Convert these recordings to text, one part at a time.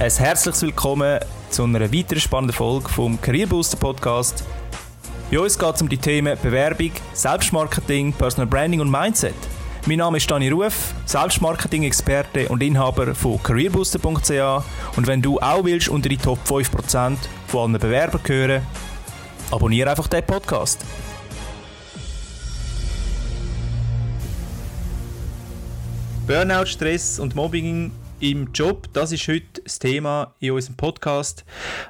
Ein herzliches Willkommen zu einer weiteren spannenden Folge vom Career Booster Podcast. Bei uns geht es um die Themen Bewerbung, Selbstmarketing, Personal Branding und Mindset. Mein Name ist Dani Ruf, Selbstmarketing-Experte und Inhaber von careerbooster.ch und wenn du auch willst unter die Top 5% von allen Bewerbern gehören, abonniere einfach den Podcast. Burnout, Stress und Mobbing im Job, das ist heute das Thema in unserem Podcast.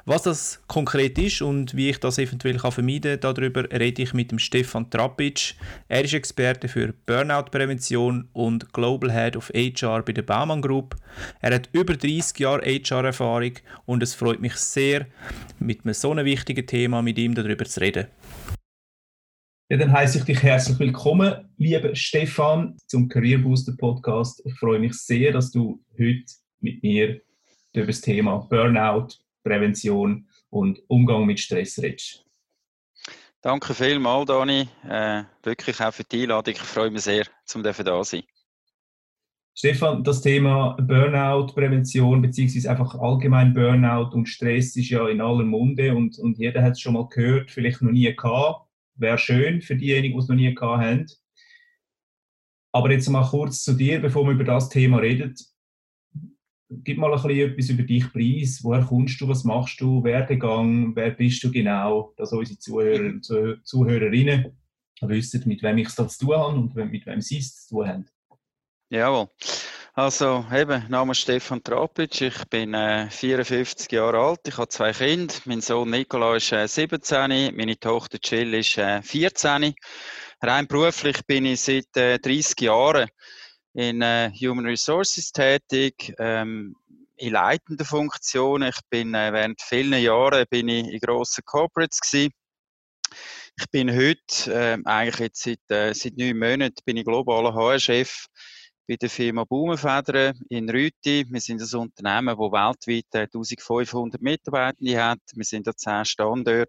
Was das konkret ist und wie ich das eventuell kann vermeiden kann, darüber rede ich mit dem Stefan Trapic. Er ist Experte für Burnout-Prävention und Global Head of HR bei der Baumann Group. Er hat über 30 Jahre HR-Erfahrung und es freut mich sehr, mit einem so einem wichtigen Thema mit ihm darüber zu reden. Ja, dann heiße ich dich herzlich willkommen, lieber Stefan, zum Career Booster Podcast. Ich freue mich sehr, dass du heute mit mir über das Thema Burnout, Prävention und Umgang mit Stress redest. Danke vielmals, Dani. Äh, wirklich auch für die Einladung. Ich freue mich sehr, zum da zu sein. Stefan, das Thema Burnout, Prävention beziehungsweise einfach allgemein Burnout und Stress ist ja in aller Munde und, und jeder hat es schon mal gehört, vielleicht noch nie gehabt wäre schön für diejenigen, die es noch nie gehabt haben. Aber jetzt mal kurz zu dir, bevor wir über das Thema reden. Gib mal ein bisschen etwas über dich preis. Woher kommst du? Was machst du? Werdegang? Wer bist du genau? Dass unsere Zuhörer und Zuhörerinnen wissen, mit wem ich es zu tun habe und mit wem sie es zu tun haben. Jawohl. Also eben, Name ist Stefan Trapic, ich bin äh, 54 Jahre alt, ich habe zwei Kinder. Mein Sohn Nikola ist äh, 17, meine Tochter Jill ist äh, 14. Rein beruflich bin ich seit äh, 30 Jahren in äh, Human Resources tätig, ähm, in leitender Funktion. Ich bin äh, während vielen Jahren bin ich in grossen Corporates gewesen. Ich bin heute, äh, eigentlich jetzt seit, äh, seit neun Monaten, bin ich globaler HR-Chef bei der Firma Baumenfedern in Rüti. Wir sind ein Unternehmen, das weltweit 1500 äh, Mitarbeitende hat. Wir sind an 10 Standorten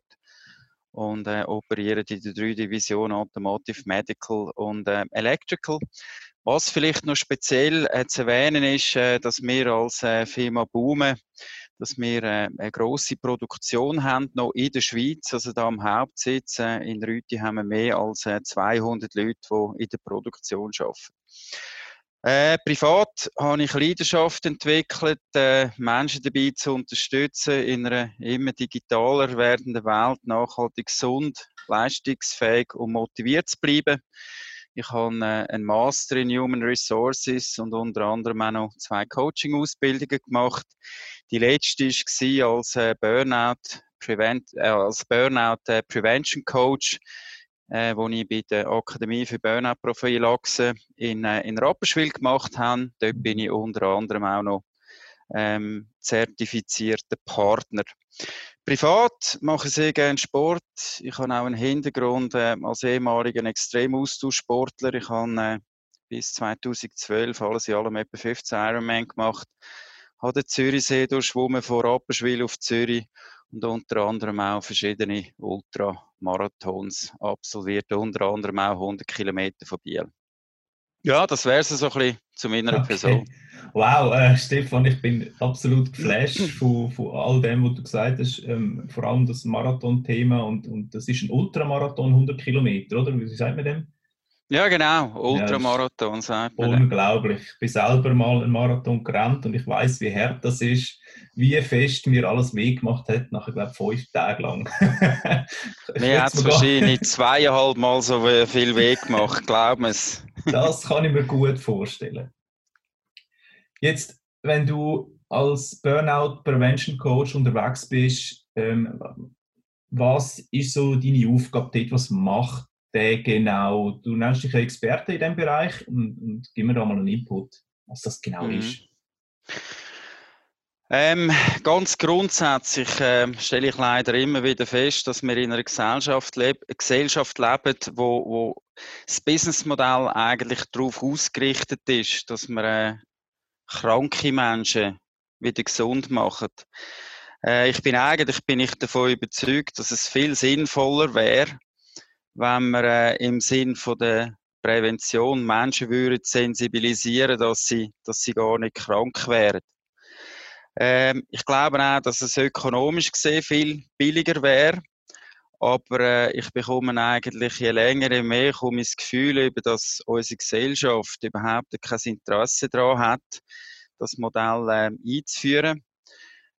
und äh, operieren in den drei Divisionen Automotive, Medical und äh, Electrical. Was vielleicht noch speziell äh, zu erwähnen ist, äh, dass wir als äh, Firma Baume dass wir äh, eine grosse Produktion haben, noch in der Schweiz, also da am Hauptsitz äh, in Rüti haben wir mehr als 200 Leute, die in der Produktion arbeiten. Äh, privat habe ich Leidenschaft entwickelt, äh, Menschen dabei zu unterstützen, in einer immer digitaler werdenden Welt nachhaltig gesund, leistungsfähig und motiviert zu bleiben. Ich habe äh, einen Master in Human Resources und unter anderem auch noch zwei Coaching-Ausbildungen gemacht. Die letzte war als äh, Burnout, Prevent, äh, als Burnout äh, Prevention Coach äh, wo ich bei der Akademie für Burnout-Prophylaxe in, äh, in Rapperswil gemacht habe. Dort bin ich unter anderem auch noch ähm, zertifizierter Partner. Privat mache ich sehr gerne Sport. Ich habe auch einen Hintergrund äh, als ehemaliger Extremaustauschsportler. Ich habe äh, bis 2012 alles in allem etwa 15 Ironman gemacht. Habe den Zürichsee durchschwommen von Rapperswil auf Zürich und unter anderem auch verschiedene Ultramarathons absolviert, unter anderem auch 100 Kilometer von Biel. Ja, das wäre es so ein bisschen zu meiner okay. Person. Wow, äh, Stefan, ich bin absolut geflasht von, von all dem, was du gesagt hast. Ähm, vor allem das Marathon-Thema und, und das ist ein Ultramarathon, 100 Kilometer, oder? Wie sagt man dem? Ja, genau, Ultramarathon, ja, sagt man. Unglaublich. Ich bin selber mal einen Marathon gerannt und ich weiß, wie hart das ist, wie fest mir alles weggemacht hat, nachher, glaube ich, fünf Tage lang. mir hat es wahrscheinlich zweieinhalb Mal so viel Weg gemacht, glaub mir's. das kann ich mir gut vorstellen. Jetzt, wenn du als Burnout Prevention Coach unterwegs bist, ähm, was ist so deine Aufgabe dort? Was macht der genau? Du nennst dich Experte in diesem Bereich und, und gib mir da mal einen Input, was das genau mhm. ist. Ähm, ganz grundsätzlich äh, stelle ich leider immer wieder fest, dass wir in einer Gesellschaft, leb Gesellschaft leben, wo, wo das Businessmodell eigentlich darauf ausgerichtet ist, dass wir äh, kranke Menschen wieder gesund machen. Äh, ich bin eigentlich bin ich davon überzeugt, dass es viel sinnvoller wäre, wenn wir äh, im Sinn von der Prävention Menschen würden sensibilisieren, dass sie, dass sie gar nicht krank wären. Ähm, ich glaube auch, dass es ökonomisch gesehen viel billiger wäre. Aber äh, ich bekomme eigentlich je länger, je mehr komme ich das Gefühl, über, dass unsere Gesellschaft überhaupt kein Interesse daran hat, das Modell äh, einzuführen.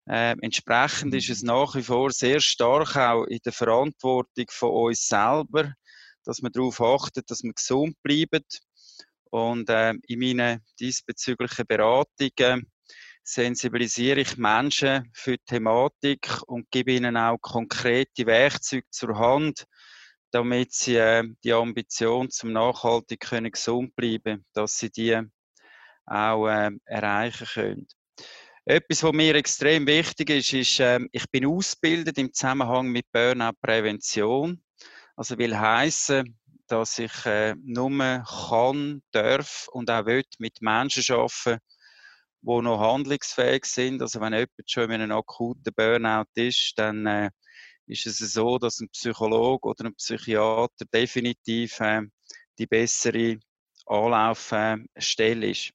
Äh, entsprechend ist es nach wie vor sehr stark auch in der Verantwortung von uns selber, dass wir darauf achten, dass wir gesund bleiben. Und äh, in meinen diesbezüglichen Beratungen sensibilisiere ich Menschen für die Thematik und gebe ihnen auch konkrete Werkzeuge zur Hand, damit sie äh, die Ambition zum nachhaltig können gesund bleiben, dass sie die auch äh, erreichen können. Etwas, was mir extrem wichtig ist, ist, äh, ich bin ausgebildet im Zusammenhang mit Burnout-Prävention. Also will heißen, dass ich äh, nur kann, darf und auch will mit Menschen arbeiten, die noch handlungsfähig sind. Also wenn jemand schon in einem akuten Burnout ist, dann äh, ist es so, dass ein Psychologe oder ein Psychiater definitiv äh, die bessere Anlaufstelle ist.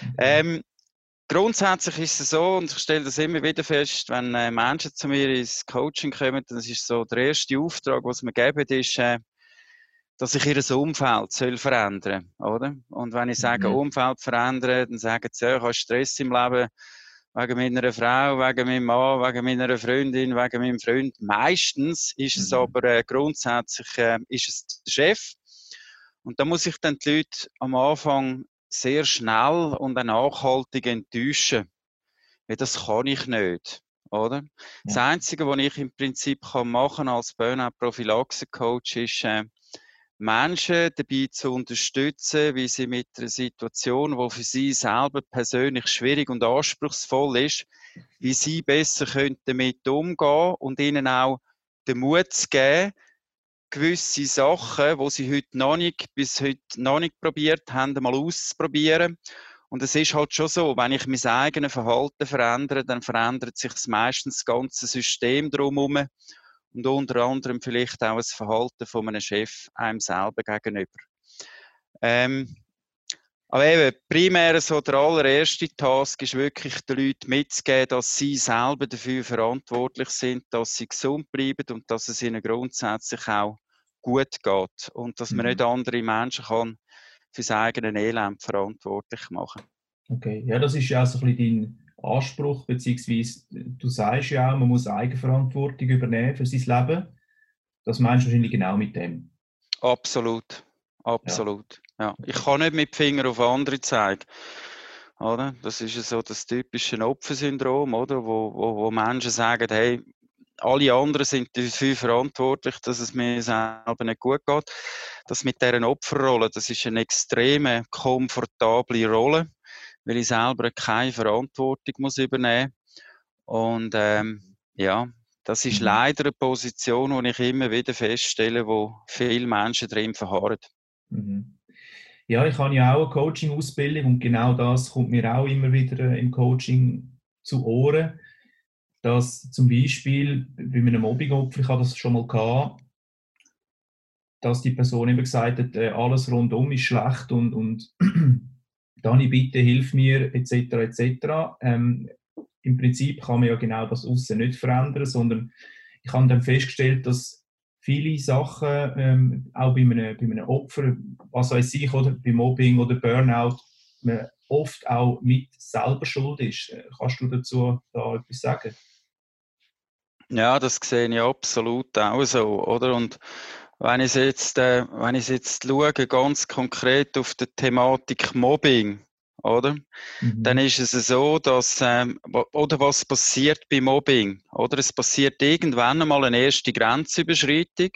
Mhm. Ähm, grundsätzlich ist es so, und ich stelle das immer wieder fest, wenn äh, Menschen zu mir ins Coaching kommen, das ist so der erste Auftrag, was wir geben, ist, äh, dass sich ihr Umfeld soll verändern oder? Und wenn ich sage mhm. Umfeld verändern, dann sagen sie, ja, ich habe Stress im Leben wegen meiner Frau, wegen meinem Mann, wegen meiner Freundin, wegen meinem Freund. Meistens ist es mhm. aber äh, grundsätzlich äh, ist es der Chef. Und da muss ich dann die Leute am Anfang sehr schnell und auch nachhaltig enttäuschen. Ja, das kann ich nicht. Oder? Ja. Das Einzige, was ich im Prinzip kann machen als Burnout-Prophylaxe-Coach, ist, äh, Menschen dabei zu unterstützen, wie sie mit einer Situation, die für sie selber persönlich schwierig und anspruchsvoll ist, wie sie besser damit umgehen und ihnen auch den Mut zu geben, gewisse Sachen, die sie heute noch nicht, bis heute noch nicht probiert haben, mal auszuprobieren. Und es ist halt schon so, wenn ich mein eigenes Verhalten verändere, dann verändert sich meistens das ganze System drumherum und unter anderem vielleicht auch das Verhalten von einem Chef einem selber gegenüber. Ähm, aber eben, primär so der allererste Task ist wirklich den Leuten mitzugeben, dass sie selber dafür verantwortlich sind, dass sie gesund bleiben und dass es ihnen grundsätzlich auch gut geht und dass man mhm. nicht andere Menschen kann für sein eigenes Elend verantwortlich machen. Okay, ja, das ist ja auch so ein bisschen dein Anspruch, beziehungsweise du sagst ja auch, man muss Eigenverantwortung übernehmen für sein Leben. Das meinst du wahrscheinlich genau mit dem? Absolut, absolut. Ja. ja. Ich kann nicht mit Finger auf andere zeigen. Oder? Das ist so das typische Opfersyndrom, oder? Wo, wo, wo Menschen sagen, hey, alle anderen sind dafür verantwortlich, dass es mir selber nicht gut geht. Das mit dieser Opferrolle, das ist eine extreme komfortable Rolle weil ich selber keine Verantwortung muss übernehmen Und ähm, ja, das ist mhm. leider eine Position, die ich immer wieder feststelle, wo viele Menschen drin verharren. Mhm. Ja, ich habe ja auch eine Coaching-Ausbildung und genau das kommt mir auch immer wieder äh, im Coaching zu Ohren, dass zum Beispiel bei einem Mobbing-Opfer, ich habe das schon mal gehabt, dass die Person eben gesagt hat, äh, alles rundum ist schlecht und, und Dani, bitte hilf mir, etc., etc. Ähm, Im Prinzip kann man ja genau das Aussen nicht verändern, sondern ich habe dann festgestellt, dass viele Sachen, ähm, auch bei einem, bei einem Opfer, was weiß ich, oder bei Mobbing oder Burnout, man oft auch mit selber schuld ist. Äh, kannst du dazu da etwas sagen? Ja, das sehe ich absolut auch so, oder? Und wenn ich jetzt, äh, wenn ich jetzt schaue, ganz konkret auf die Thematik Mobbing, oder? Mhm. Dann ist es so, dass, ähm, oder was passiert bei Mobbing? Oder es passiert irgendwann einmal eine erste Grenzüberschreitung,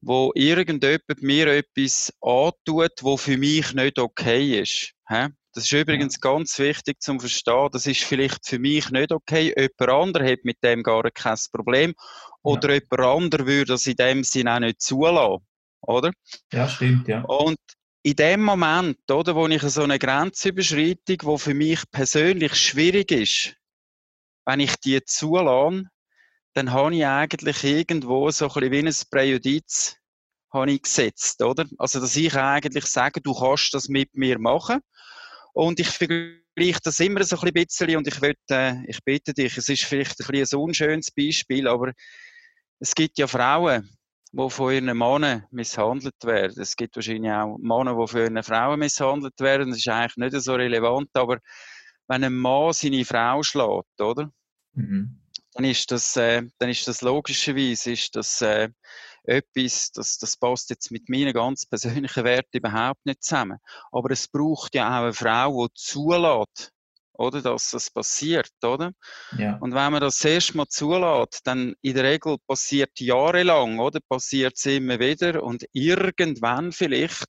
wo irgendjemand mir etwas antut, wo für mich nicht okay ist. Hä? Das ist übrigens ganz wichtig zum Verstehen. Das ist vielleicht für mich nicht okay. Jemand anderer hat mit dem gar kein Problem. Oder ja. jemand anderer würde das in dem Sinne auch nicht zulassen. Oder? Ja, stimmt, ja. Und in dem Moment, oder, wo ich so eine Grenzüberschreitung, die für mich persönlich schwierig ist, wenn ich die zulasse, dann habe ich eigentlich irgendwo so ein bisschen wie ein Präjudiz habe ich gesetzt, oder? Also, dass ich eigentlich sage, du kannst das mit mir machen Und ich vergleiche das immer so ein bisschen und ich, will, äh, ich bitte dich, es ist vielleicht ein, bisschen ein unschönes Beispiel, aber es gibt ja Frauen, die von ihren Männern misshandelt werden. Es gibt wahrscheinlich auch Männer, die von ihren Frauen misshandelt werden. Das ist eigentlich nicht so relevant, aber wenn ein Mann seine Frau schlägt, oder? Mhm. Dann ist das, äh, dann ist das logischerweise ist das, äh, etwas, das, das passt jetzt mit meinen ganz persönlichen Werten überhaupt nicht zusammen. Aber es braucht ja auch eine Frau, die zulässt, oder, dass das passiert, oder? Ja. Und wenn man das erste Mal zulässt, dann in der Regel passiert jahrelang, oder? Passiert es immer wieder und irgendwann vielleicht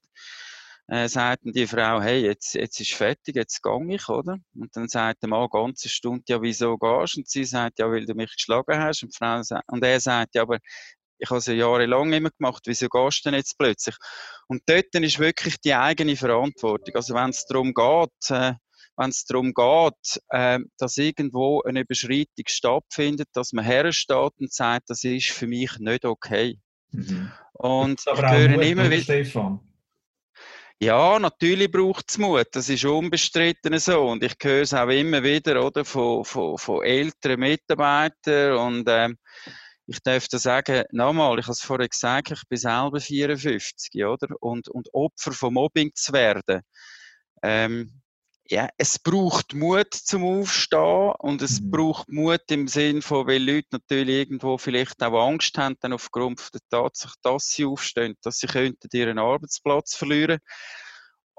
äh, sagt die Frau, hey, jetzt, jetzt ist fertig, jetzt gehe ich, oder? Und dann sagt der Mann ganze Stunde, ja, wieso gehst du? Und sie sagt, ja, weil du mich geschlagen hast. Und, Frau und er sagt, ja, aber ich habe es ja jahrelang immer gemacht, wieso gehst du denn jetzt plötzlich? Und dort ist wirklich die eigene Verantwortung. Also wenn es darum geht, äh, wenn es darum geht, äh, dass irgendwo eine Überschreitung stattfindet, dass man hersteht und sagt, das ist für mich nicht okay. Mhm. Und aber ich höre immer wieder. Stefan. Ja, natürlich braucht es Mut. Das ist unbestritten so. Und ich höre es auch immer wieder oder, von, von, von älteren Mitarbeitern. Und ähm, ich darf da sagen, nochmal, ich habe es vorher gesagt, ich bin selber 54, oder? Und, und Opfer von Mobbing zu werden. Ähm, ja, es braucht Mut zum Aufstehen und es mhm. braucht Mut im Sinn von, weil Leute natürlich irgendwo vielleicht auch Angst haben, dann aufgrund der Tatsache, dass sie aufstehen, dass sie könnten ihren Arbeitsplatz verlieren.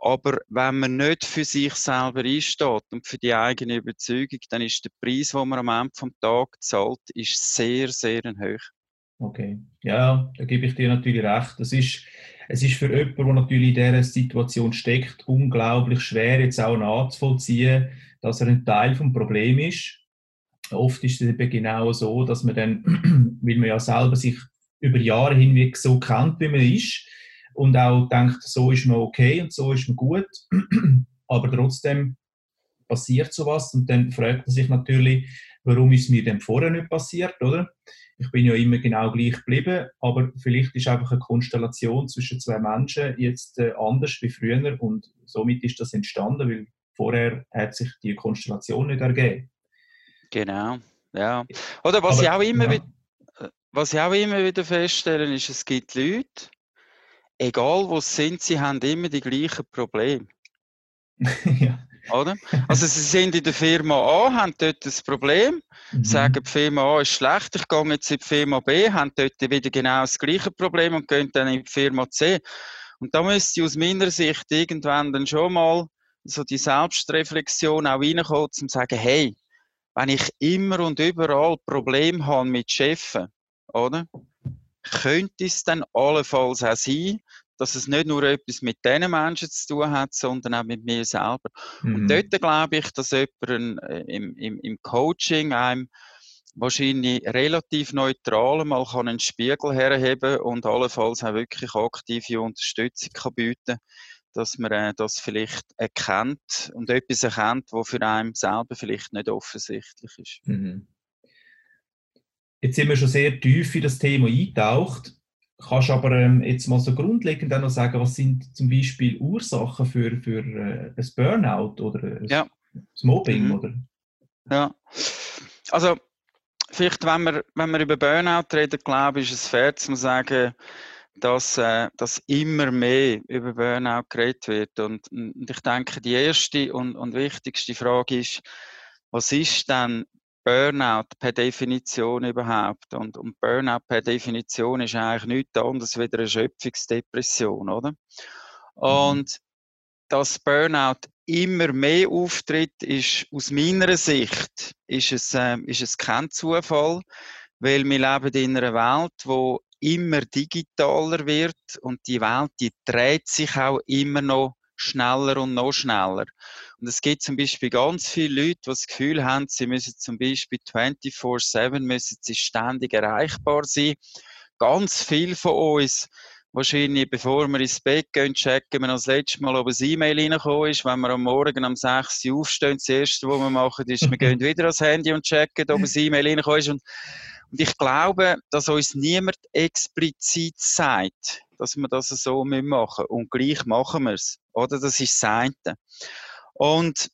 Aber wenn man nicht für sich selber einsteht und für die eigene Überzeugung, dann ist der Preis, den man am Ende vom Tag zahlt, ist sehr, sehr hoch. Okay, ja, da gebe ich dir natürlich recht. Das ist es ist für jemanden, der natürlich in dieser Situation steckt, unglaublich schwer, jetzt auch nachzuvollziehen, dass er ein Teil des Problems ist. Oft ist es eben genau so, dass man dann, weil man ja selber sich über Jahre hinweg so kennt, wie man ist, und auch denkt, so ist man okay und so ist man gut, aber trotzdem passiert sowas und dann fragt man sich natürlich, warum ist mir denn vorher nicht passiert, oder? ich bin ja immer genau gleich geblieben, aber vielleicht ist einfach eine Konstellation zwischen zwei Menschen jetzt äh, anders wie früher und somit ist das entstanden, weil vorher hat sich die Konstellation nicht ergeben. Genau, ja. Oder was aber, ich auch immer ja. wieder, äh, was ich auch immer wieder feststelle, ist, es gibt Leute, egal wo sie sind, sie haben immer die gleichen Probleme. ja. Oder? Also sie sind in der Firma A, haben dort das Problem, mhm. sagen, die Firma A ist schlecht, ich gehe jetzt in die Firma B, haben dort wieder genau das gleiche Problem und gehen dann in die Firma C. Und da müsste aus meiner Sicht irgendwann dann schon mal so die Selbstreflexion auch reinkommen, um zu sagen, hey, wenn ich immer und überall Probleme habe mit Chefen, oder? Könnte es dann allenfalls auch sein, dass es nicht nur etwas mit diesen Menschen zu tun hat, sondern auch mit mir selber. Mhm. Und dort glaube ich, dass jemand äh, im, im, im Coaching einem wahrscheinlich relativ neutral mal kann einen Spiegel herheben und allenfalls auch wirklich aktive Unterstützung kann bieten dass man äh, das vielleicht erkennt und etwas erkennt, was für einen selber vielleicht nicht offensichtlich ist. Mhm. Jetzt sind wir schon sehr tief in das Thema eingetaucht. Kannst aber ähm, jetzt mal so grundlegend auch noch sagen, was sind zum Beispiel Ursachen für, für äh, ein Burnout oder ein ja. das Mobbing? Mhm. Oder? Ja, also vielleicht, wenn wir, wenn wir über Burnout reden, glaube ich, ist es fair zu sagen, dass, äh, dass immer mehr über Burnout geredet wird. Und, und ich denke, die erste und, und wichtigste Frage ist, was ist denn Burnout per Definition überhaupt. Und, und Burnout per Definition ist eigentlich nichts anderes als eine Schöpfungsdepression, oder? Mhm. Und dass Burnout immer mehr auftritt, ist aus meiner Sicht ist es, äh, ist es kein Zufall, weil wir leben in einer Welt, wo immer digitaler wird und die Welt, die dreht sich auch immer noch schneller und noch schneller. Und es gibt zum Beispiel ganz viele Leute, die das Gefühl haben, sie müssen zum Beispiel 24-7 müssen sie ständig erreichbar sein. Ganz viele von uns, wahrscheinlich bevor wir ins Bett gehen, checken wir das letzte Mal, ob ein E-Mail reingekommen ist. Wenn wir am Morgen um 6 Uhr aufstehen, das Erste, was wir machen, ist, wir gehen wieder ans Handy und checken, ob ein E-Mail reingekommen ist. Und, und ich glaube, dass uns niemand explizit sagt, dass wir das so machen müssen. Und gleich machen wir es. Oder? Das ist das eine. Und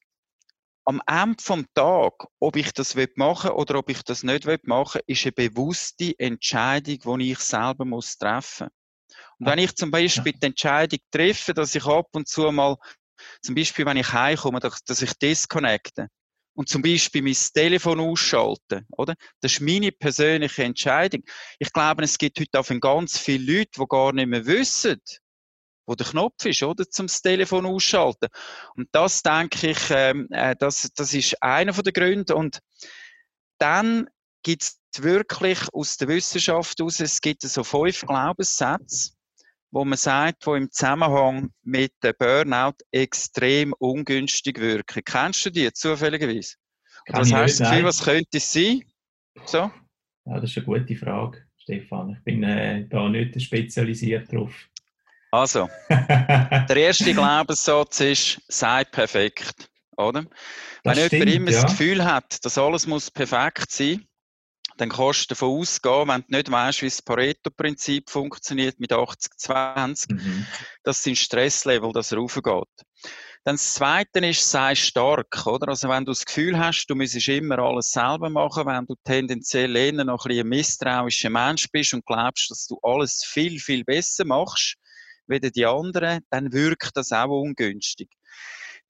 am Ende vom Tag, ob ich das machen will oder ob ich das nicht machen will, ist eine bewusste Entscheidung, die ich selber muss treffen Und wenn ich zum Beispiel die Entscheidung treffe, dass ich ab und zu mal, zum Beispiel wenn ich heimkomme, dass ich disconnecte und zum Beispiel mein Telefon ausschalte, oder? Das ist meine persönliche Entscheidung. Ich glaube, es gibt heute auch ganz viele Leute, die gar nicht mehr wissen, wo der Knopf ist, oder? Zum Telefon ausschalten. Und das denke ich, ähm, äh, das, das ist einer der Gründe. Und dann gibt es wirklich aus der Wissenschaft aus, es gibt so fünf Glaubenssätze, wo man sagt, wo im Zusammenhang mit dem Burnout extrem ungünstig wirken. Kennst du die zufälligerweise? was hast du Gefühl, was könnte es sein? So? Ja, das ist eine gute Frage, Stefan. Ich bin äh, da nicht spezialisiert drauf. Also, der erste Glaubenssatz ist, sei perfekt. Oder? Das Wenn stimmt, jemand immer ja. das Gefühl hat, dass alles muss perfekt sein dann kannst du davon ausgehen, wenn du nicht weißt, wie das Pareto-Prinzip funktioniert mit 80-20, mhm. dass dein Stresslevel das raufgeht. Dann das Zweite ist, sei stark, oder? Also wenn du das Gefühl hast, du müsstest immer alles selber machen, wenn du tendenziell eher noch ein, ein misstrauischer Mensch bist und glaubst, dass du alles viel, viel besser machst, wie die anderen, dann wirkt das auch ungünstig.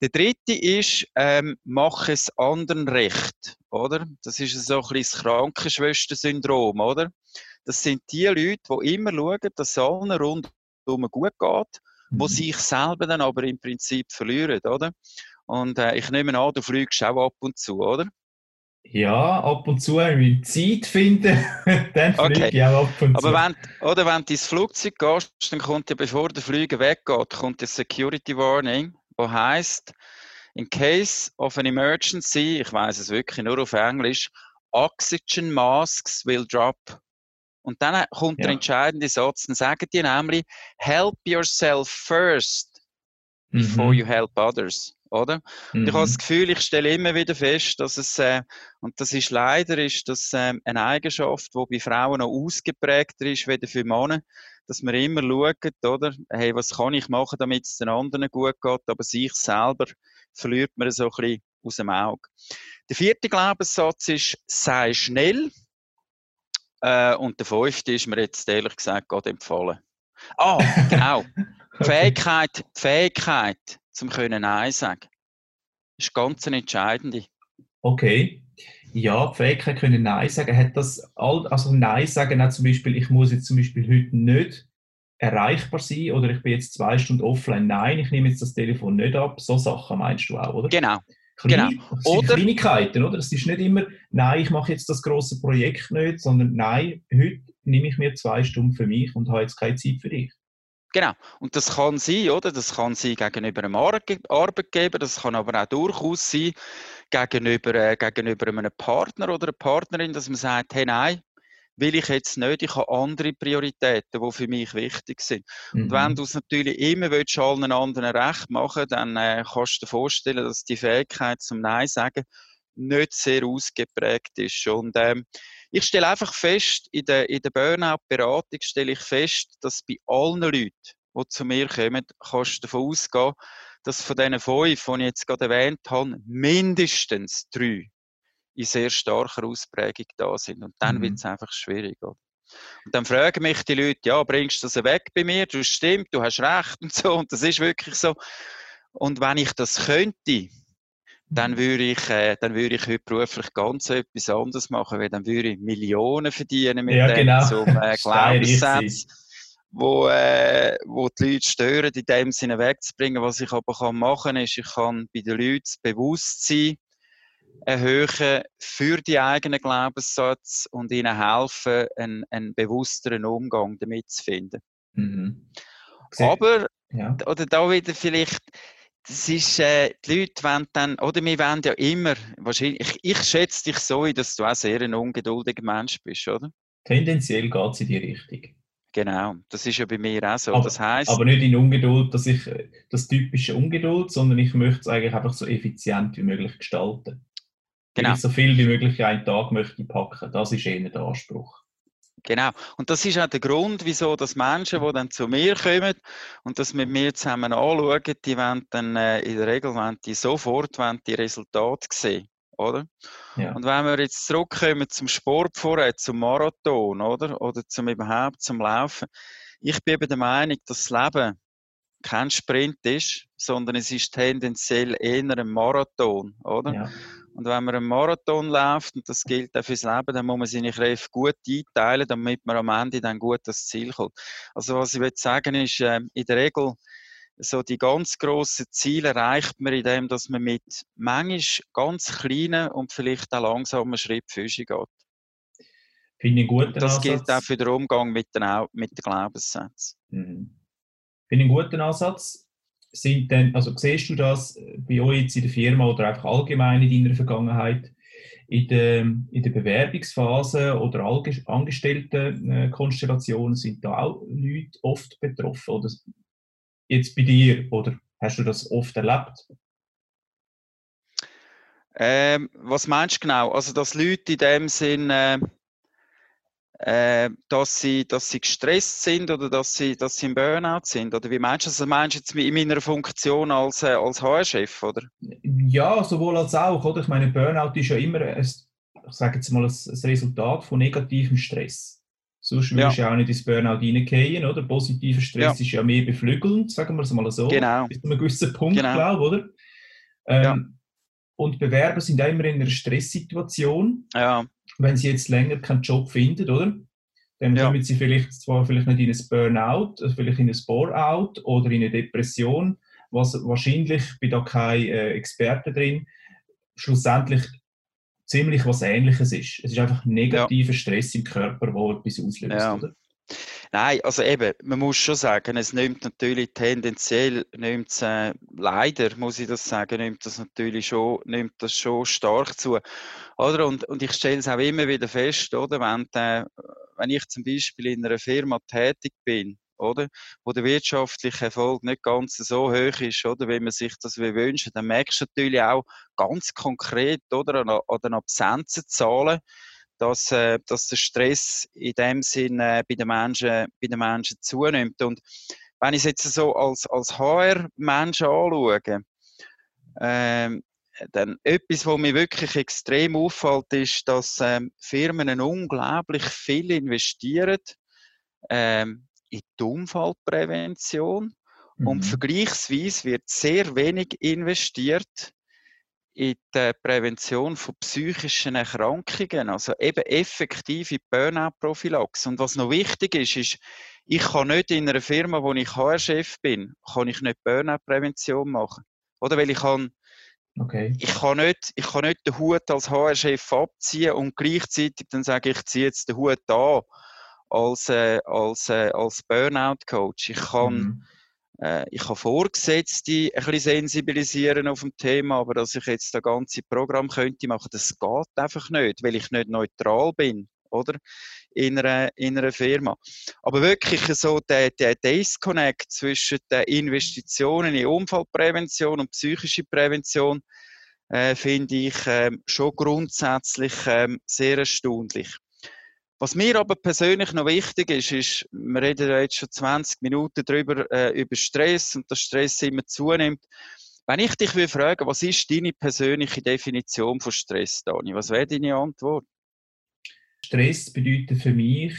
Der dritte ist, ähm, mach es anderen recht, oder? Das ist so ein bisschen das Krankenschwester-Syndrom, oder? Das sind die Leute, die immer schauen, dass es allen rundum gut geht, mhm. wo sich selber dann aber im Prinzip verlieren, oder? Und äh, ich nehme an, du fliegst auch ab und zu, oder? Ja, ab und zu, wenn ich Zeit finde, dann fliege okay. ich auch ab und zu. Aber wenn, oder wenn du ins Flugzeug gehst, dann kommt ja, bevor der Flüger weggeht, kommt der Security Warning, wo heißt, in case of an emergency, ich weiß es wirklich nur auf Englisch, oxygen masks will drop. Und dann kommt ja. der entscheidende Satz, dann sagen die nämlich, help yourself first before mhm. you help others oder? Mhm. ich habe das mhm. Gefühl, ich stelle immer wieder fest, dass es, äh, und das ist leider, ist das äh, eine Eigenschaft, die bei Frauen noch ausgeprägter ist, wie für Männer, dass man immer schaut, oder? Hey, was kann ich machen, damit es den anderen gut geht, aber sich selber verliert man so ein bisschen aus dem Auge. Der vierte Glaubenssatz ist, sei schnell. Äh, und der fünfte ist mir jetzt ehrlich gesagt gerade empfohlen. Ah, genau. Fähigkeit, Fähigkeit, zum können Nein sagen. Das ist ganz eine entscheidende. Okay. Ja, die Fähigkeit können Nein sagen. Hat das all, also Nein sagen auch zum Beispiel, ich muss jetzt zum Beispiel heute nicht erreichbar sein oder ich bin jetzt zwei Stunden offline. Nein, ich nehme jetzt das Telefon nicht ab. So Sachen meinst du auch, oder? Genau. Kleine, genau. Das sind oder, Kleinigkeiten, oder? Es ist nicht immer, nein, ich mache jetzt das große Projekt nicht, sondern nein, heute nehme ich mir zwei Stunden für mich und habe jetzt keine Zeit für dich. Genau. Und das kann sein, oder? Das kann sein gegenüber einem Arbeitgeber, das kann aber auch durchaus sein gegenüber, äh, gegenüber einem Partner oder einer Partnerin, dass man sagt, hey, nein, will ich jetzt nicht, ich habe andere Prioritäten, die für mich wichtig sind. Mhm. Und wenn mhm. du es natürlich immer willst, allen anderen recht machen dann äh, kannst du dir vorstellen, dass die Fähigkeit zum Nein sagen nicht sehr ausgeprägt ist. Und ähm, ich stelle einfach fest, in der, in der Burnout-Beratung stelle ich fest, dass bei allen Leuten, die zu mir kommen, kannst du davon ausgehen, dass von diesen fünf, die ich jetzt gerade erwähnt habe, mindestens drei in sehr starker Ausprägung da sind. Und dann mhm. wird es einfach schwierig. Oder? Und dann fragen mich die Leute, ja, bringst du das weg bei mir? Du stimmt, du hast recht und so. Und das ist wirklich so. Und wenn ich das könnte, dann würde ich, äh, dann würde ich heute beruflich ganz etwas anderes machen, weil dann würde ich Millionen verdienen mit ja, dem genau. zum äh, Glaubenssatz, wo, äh, wo die Leute stören, in dem Sinne wegzubringen. Was ich aber kann machen ist, ich kann bei den Leuten das Bewusstsein erhöhen für die eigenen Glaubenssatz und ihnen helfen, einen, einen bewussteren Umgang damit zu finden. Mhm. Aber, ja. oder da wieder vielleicht, das ist, äh, die Leute wollen dann, oder wir wollen ja immer, wahrscheinlich, ich, ich schätze dich so, dass du auch sehr ein ungeduldiger Mensch bist, oder? Tendenziell geht es in die Richtung. Genau, das ist ja bei mir auch so. Aber, das heißt, aber nicht in Ungeduld, dass ich das typische Ungeduld, sondern ich möchte es eigentlich einfach so effizient wie möglich gestalten. Genau. Weil ich so viel wie möglich einen Tag möchte packen. Das ist eher der Anspruch. Genau. Und das ist auch der Grund, wieso dass Menschen, die dann zu mir kommen und das mit mir zusammen anschauen, die wollen dann äh, in der Regel wollen die sofort wollen die Resultate sehen. Oder? Ja. Und wenn wir jetzt zurückkommen zum Sport vorher, zum Marathon, oder? Oder zum überhaupt zum Laufen. Ich bin eben der Meinung, dass das Leben kein Sprint ist, sondern es ist tendenziell eher ein Marathon, oder? Ja. Und wenn man einen Marathon läuft, und das gilt auch fürs Leben, dann muss man seine Kräfte gut einteilen, damit man am Ende dann gut ans Ziel kommt. Also was ich will sagen ist, äh, in der Regel so die ganz grossen Ziele erreicht man, indem dass man mit manchmal ganz kleinen und vielleicht auch langsamen Schritt Füße geht. Finde ich gut. Das Ansatz. gilt auch für den Umgang mit den, mit den Glaubenssätzen. Mhm. Finde ich einen guten Ansatz sind denn, also siehst du das bei euch jetzt in der Firma oder einfach allgemein in deiner Vergangenheit, in der, in der Bewerbungsphase oder Angestelltenkonstellationen sind da auch Leute oft betroffen? Oder jetzt bei dir, oder hast du das oft erlebt? Ähm, was meinst du genau? Also, dass Leute in dem Sinn äh, äh, dass, sie, dass sie gestresst sind oder dass sie, dass sie im Burnout sind? Oder wie meinst du das? Also meinst du jetzt in meiner Funktion als, äh, als HR-Chef, oder? Ja, sowohl als auch. Oder? Ich meine, Burnout ist ja immer, ein, ich sage jetzt mal, ein, Resultat von negativem Stress. Sonst würdest du ja. auch nicht ins Burnout reingehen, oder? Positiver Stress ja. ist ja mehr beflügelnd, sagen wir es mal so. Genau. Bis zu einem gewissen Punkt, genau. glaube ich, oder? Ähm, ja. Und Bewerber sind auch immer in einer Stresssituation. Ja wenn sie jetzt länger keinen Job finden, oder? Dann ja. kommen sie vielleicht zwar vielleicht nicht in ein Burnout, äh, vielleicht in ein Bore-out oder in eine Depression, was wahrscheinlich, ich bin da kein äh, Experte drin, schlussendlich ziemlich was Ähnliches ist. Es ist einfach negativer ja. Stress im Körper, der etwas auslöst, ja. oder? Nein, also eben, man muss schon sagen, es nimmt natürlich tendenziell, nimmt äh, leider, muss ich das sagen, nimmt das natürlich schon, nimmt das schon stark zu. Oder? Und, und ich stelle es auch immer wieder fest, oder? Wenn, äh, wenn ich zum Beispiel in einer Firma tätig bin, oder? Wo der wirtschaftliche Erfolg nicht ganz so hoch ist, oder? Wie man sich das wünscht, dann merkst du natürlich auch ganz konkret, oder? An, den Absenzenzahlen, dass, äh, dass der Stress in dem Sinne äh, bei den Menschen, bei den Menschen zunimmt. Und wenn ich es jetzt so als, als HR-Mensch anschaue, ähm, dann etwas, was mir wirklich extrem auffällt, ist, dass ähm, Firmen unglaublich viel investieren ähm, in die Unfallprävention mhm. und vergleichsweise wird sehr wenig investiert in die Prävention von psychischen Erkrankungen, also eben effektive Burnout-Prophylaxe. Und was noch wichtig ist, ist, ich kann nicht in einer Firma, wo ich HR-Chef bin, kann ich nicht Burnout-Prävention machen. Oder? Weil ich kann, okay. ich kann nicht, ich kann nicht den Hut als HR-Chef abziehen und gleichzeitig dann sagen, ich ziehe jetzt den Hut an als, äh, als, äh, als Burnout-Coach. Ich kann, mhm ich kann Vorgesetzte ein bisschen sensibilisieren auf dem Thema, aber dass ich jetzt das ganze Programm könnte machen, das geht einfach nicht, weil ich nicht neutral bin, oder? In einer, in einer Firma. Aber wirklich so der, der Disconnect zwischen den Investitionen in Unfallprävention und psychische Prävention äh, finde ich äh, schon grundsätzlich äh, sehr erstaunlich. Was mir aber persönlich noch wichtig ist, ist, wir reden ja jetzt schon 20 Minuten darüber, äh, über Stress und dass Stress immer zunimmt. Wenn ich dich will fragen, was ist deine persönliche Definition von Stress, Dani? Was wäre deine Antwort? Stress bedeutet für mich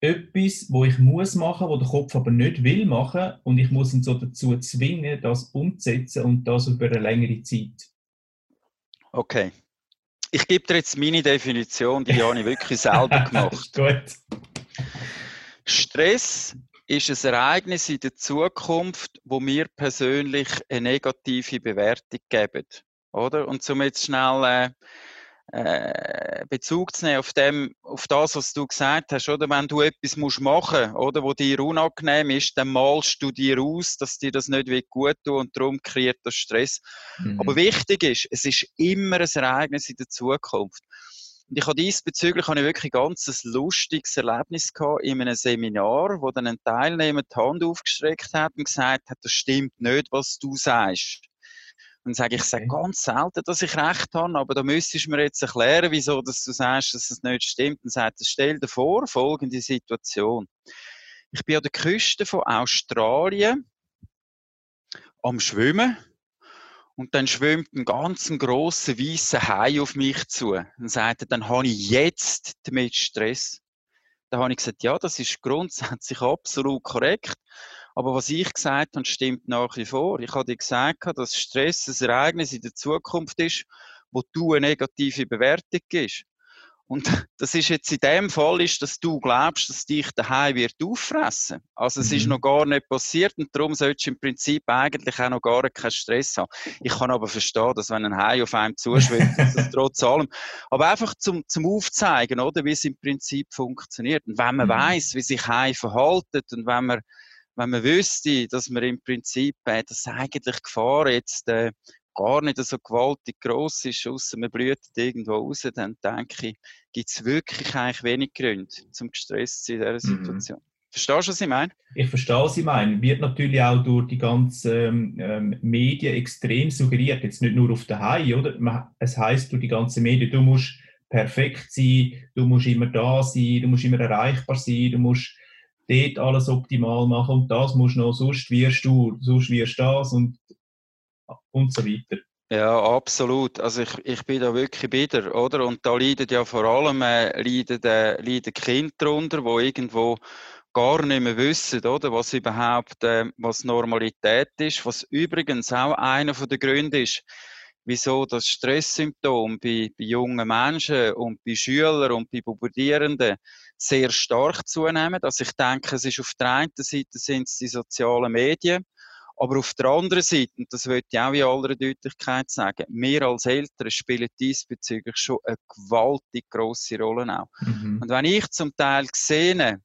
etwas, wo ich muss machen, wo der Kopf aber nicht will machen und ich muss ihn so dazu zwingen, das umzusetzen und das über eine längere Zeit. Okay, ich gebe dir jetzt meine Definition, die habe ich wirklich selber gemacht. Gut. Stress ist ein Ereignis in der Zukunft, wo mir persönlich eine negative Bewertung geben. Oder? Und zum jetzt schnell äh, äh, Bezug zu nehmen auf, dem, auf das, was du gesagt hast, oder? Wenn du etwas musst machen oder wo dir unangenehm ist, dann malst du dir aus, dass dir das nicht gut tut und darum kreiert das Stress. Mhm. Aber wichtig ist, es ist immer ein Ereignis in der Zukunft. Und ich habe diesbezüglich habe ich wirklich ein ganz lustiges Erlebnis gehabt in einem Seminar, wo dann ein Teilnehmer die Hand aufgestreckt hat und gesagt hat, das stimmt nicht, was du sagst. Dann sage ich, ich sage ganz selten, dass ich recht habe, aber da müsstest du mir jetzt erklären, wieso dass du sagst, dass es nicht stimmt. Dann sagt er, stell dir vor, folgende Situation. Ich bin an der Küste von Australien am Schwimmen und dann schwimmt ein ganz grosser weißer Hai auf mich zu. Dann sagt er, dann habe ich jetzt damit Stress. Dann habe ich gesagt, ja, das ist grundsätzlich absolut korrekt. Aber was ich gesagt habe, stimmt nach wie vor. Ich habe dir gesagt, dass Stress ein Ereignis in der Zukunft ist, wo du eine negative Bewertung gibst. Und das ist jetzt in dem Fall ist, dass du glaubst, dass dich daheim wird auffressen. Also es mhm. ist noch gar nicht passiert und darum solltest du im Prinzip eigentlich auch noch gar keinen Stress haben. Ich kann aber verstehen, dass wenn ein Hai auf einem zuschwimmt, das trotz allem. Aber einfach zum, zum Aufzeigen, oder, wie es im Prinzip funktioniert. Und wenn man mhm. weiß, wie sich Hai verhalten und wenn man wenn man wüsste, dass man im Prinzip, äh, dass eigentlich Gefahr jetzt äh, gar nicht so gewaltig groß ist, außer man blüht irgendwo raus, dann denke ich, gibt es wirklich eigentlich wenig Gründe zum gestresst zu sein in dieser mhm. Situation. Mhm. Verstehst du, was ich meine? Ich verstehe, was ich meine. Wird natürlich auch durch die ganzen ähm, Medien extrem suggeriert, jetzt nicht nur auf der Hai, oder? Es heißt durch die ganzen Medien, du musst perfekt sein, du musst immer da sein, du musst immer erreichbar sein, du musst dort alles optimal machen und das musst du noch, sonst wirst du, sonst wirst du das und und so weiter. Ja, absolut. Also ich, ich bin da wirklich bitter, oder? Und da leiden ja vor allem äh, leiden, äh, leiden Kinder darunter, die irgendwo gar nicht mehr wissen, oder? Was überhaupt äh, was Normalität ist, was übrigens auch einer der Gründe ist, wieso das Stresssymptom bei, bei jungen Menschen und bei Schülern und bei Pubertierenden sehr stark zunehmen. Also ich denke, es ist auf der einen Seite sind es die sozialen Medien, aber auf der anderen Seite, und das würde ich auch in aller Deutlichkeit sagen, wir als Eltern spielen diesbezüglich schon eine gewaltig grosse Rolle auch. Mhm. Und wenn ich zum Teil sehe,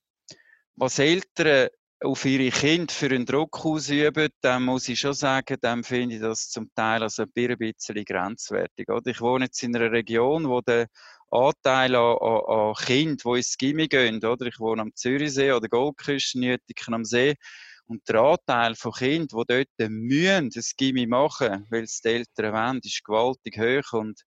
was Eltern auf ihre Kinder für einen Druck ausüben, dann muss ich schon sagen, dann finde ich das zum Teil also ein bisschen grenzwertig. Ich wohne jetzt in einer Region, wo der Anteil an, an, an Kindern, die ins Gimmi gehen, oder? ich wohne am Zürichsee oder Goldküste, Nütiken am See, und der Anteil von Kindern, die dort mühen, das Gimmi machen, weil es die Eltern wollen, ist gewaltig hoch. Und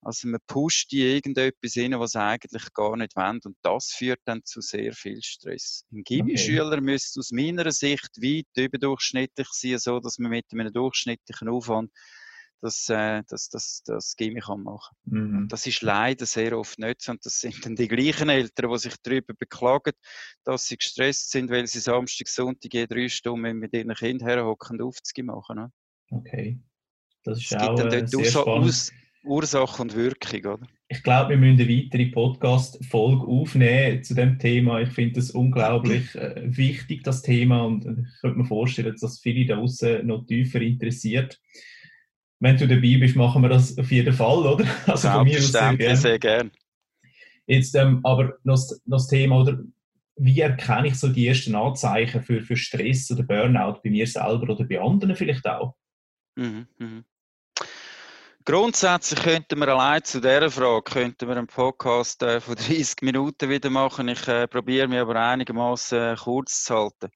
also man pusht die irgendetwas rein, was sie eigentlich gar nicht wollen. Und das führt dann zu sehr viel Stress. Ein Gimmi-Schüler okay. müsste aus meiner Sicht weit überdurchschnittlich sein, so dass man mit einem durchschnittlichen Aufwand das, äh, das, das, das Gimmi kann machen. Mhm. Das ist leider sehr oft nicht so. Und das sind dann die gleichen Eltern, die sich darüber beklagen, dass sie gestresst sind, weil sie Samstag, Sonntag je drei Stunden mit ihren Kindern herhocken und Aufzüge machen. Ne? Okay. Das ist es auch gibt dann dort sehr Aus Ursache und Wirkung, oder? Ich glaube, wir müssen eine weitere Podcast-Folge aufnehmen zu dem Thema. Ich finde das unglaublich äh, wichtig, das Thema, und ich könnte mir vorstellen, dass das viele da draußen noch tiefer interessiert wenn du dabei bist, machen wir das auf jeden Fall, oder? Also von mir aus sehr gerne. Sehr gern. Jetzt ähm, aber noch, noch das Thema, oder wie erkenne ich so die ersten Anzeichen für, für Stress oder Burnout bei mir selber oder bei anderen vielleicht auch? Mhm, mh. Grundsätzlich könnten wir allein zu dieser Frage könnten wir einen Podcast äh, von 30 Minuten wieder machen. Ich äh, probiere mich aber einigermaßen äh, kurz zu halten.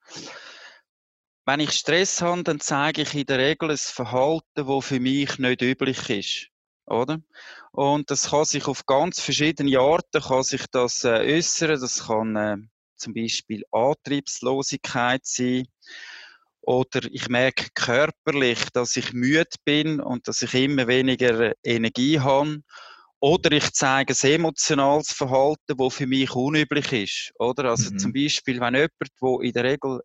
Wenn ich Stress habe, dann zeige ich in der Regel ein Verhalten, das für mich nicht üblich ist. Oder? Und das kann sich auf ganz verschiedene Arten kann sich das äh, äußern. Das kann äh, zum Beispiel Antriebslosigkeit sein. Oder ich merke körperlich, dass ich müde bin und dass ich immer weniger Energie habe. Oder ich zeige ein emotionales Verhalten, das für mich unüblich ist. Oder? Also mhm. zum Beispiel, wenn jemand, der in der Regel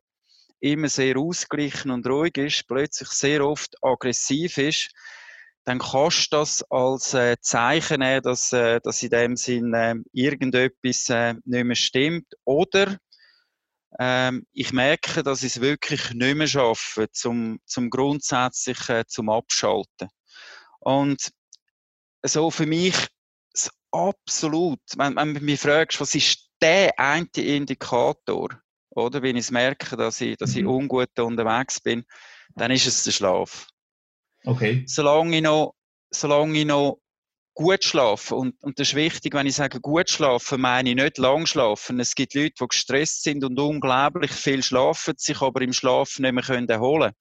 immer sehr ausgeglichen und ruhig ist, plötzlich sehr oft aggressiv ist, dann kannst du das als äh, Zeichen nehmen, dass, äh, dass in dem Sinn äh, irgendetwas äh, nicht mehr stimmt. Oder ähm, ich merke, dass ich es wirklich nicht mehr schaffe, zum, zum grundsätzlich äh, zum Abschalten. Und so für mich das absolut, wenn, wenn du mich fragst, was ist der eine Indikator, oder? Wenn ich merke, dass ich, dass ich mhm. ungut unterwegs bin, dann ist es der Schlaf. Okay. Solange ich noch, solange ich noch gut schlafe, und, und das ist wichtig, wenn ich sage gut schlafen, meine ich nicht lang schlafen. Es gibt Leute, die gestresst sind und unglaublich viel schlafen, sich aber im Schlaf nicht mehr erholen können.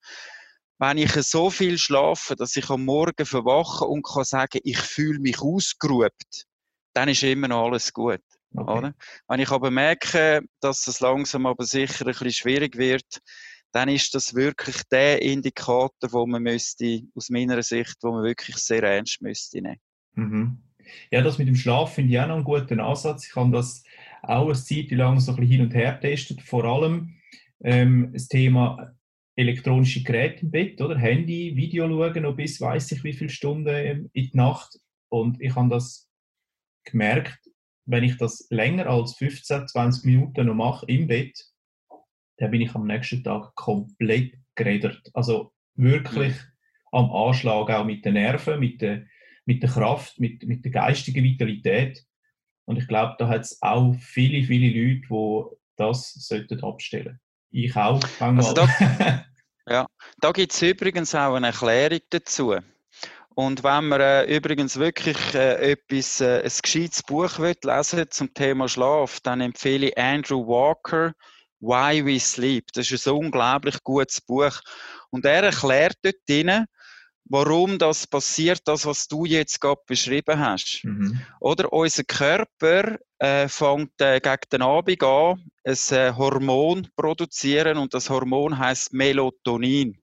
wenn ich so viel schlafe, dass ich am Morgen verwache und kann sagen, ich fühle mich ausgeruht, dann ist immer noch alles gut. Okay. Oder? Wenn ich aber merke, dass es langsam aber sicher ein bisschen schwierig wird, dann ist das wirklich der Indikator, wo man müsste, aus meiner Sicht, wo man wirklich sehr ernst müsste nehmen. Mhm. Ja, das mit dem Schlaf finde ich auch noch einen guten Ansatz. Ich habe das auch eine Zeit lang so ein bisschen hin und her getestet. Vor allem ähm, das Thema elektronische Geräte im Bett, oder? Handy, Video schauen, noch bis weiß ich wie viele Stunden in die Nacht. Und ich habe das gemerkt, wenn ich das länger als 15, 20 Minuten noch mache im Bett, dann bin ich am nächsten Tag komplett geredet. Also wirklich mhm. am Anschlag, auch mit den Nerven, mit der, mit der Kraft, mit, mit der geistigen Vitalität. Und ich glaube, da hat es auch viele, viele Leute, die das sollten abstellen Ich auch. Also da, ja, da gibt es übrigens auch eine Erklärung dazu. Und wenn man äh, übrigens wirklich äh, etwas, äh, ein gescheites Buch will lesen zum Thema Schlaf, dann empfehle ich Andrew Walker Why We Sleep. Das ist ein unglaublich gutes Buch. Und er erklärt dort drinnen, warum das passiert, das, was du jetzt gerade beschrieben hast. Mhm. Oder unser Körper äh, fängt äh, gegen den Abend an, ein äh, Hormon produzieren und das Hormon heißt Melatonin.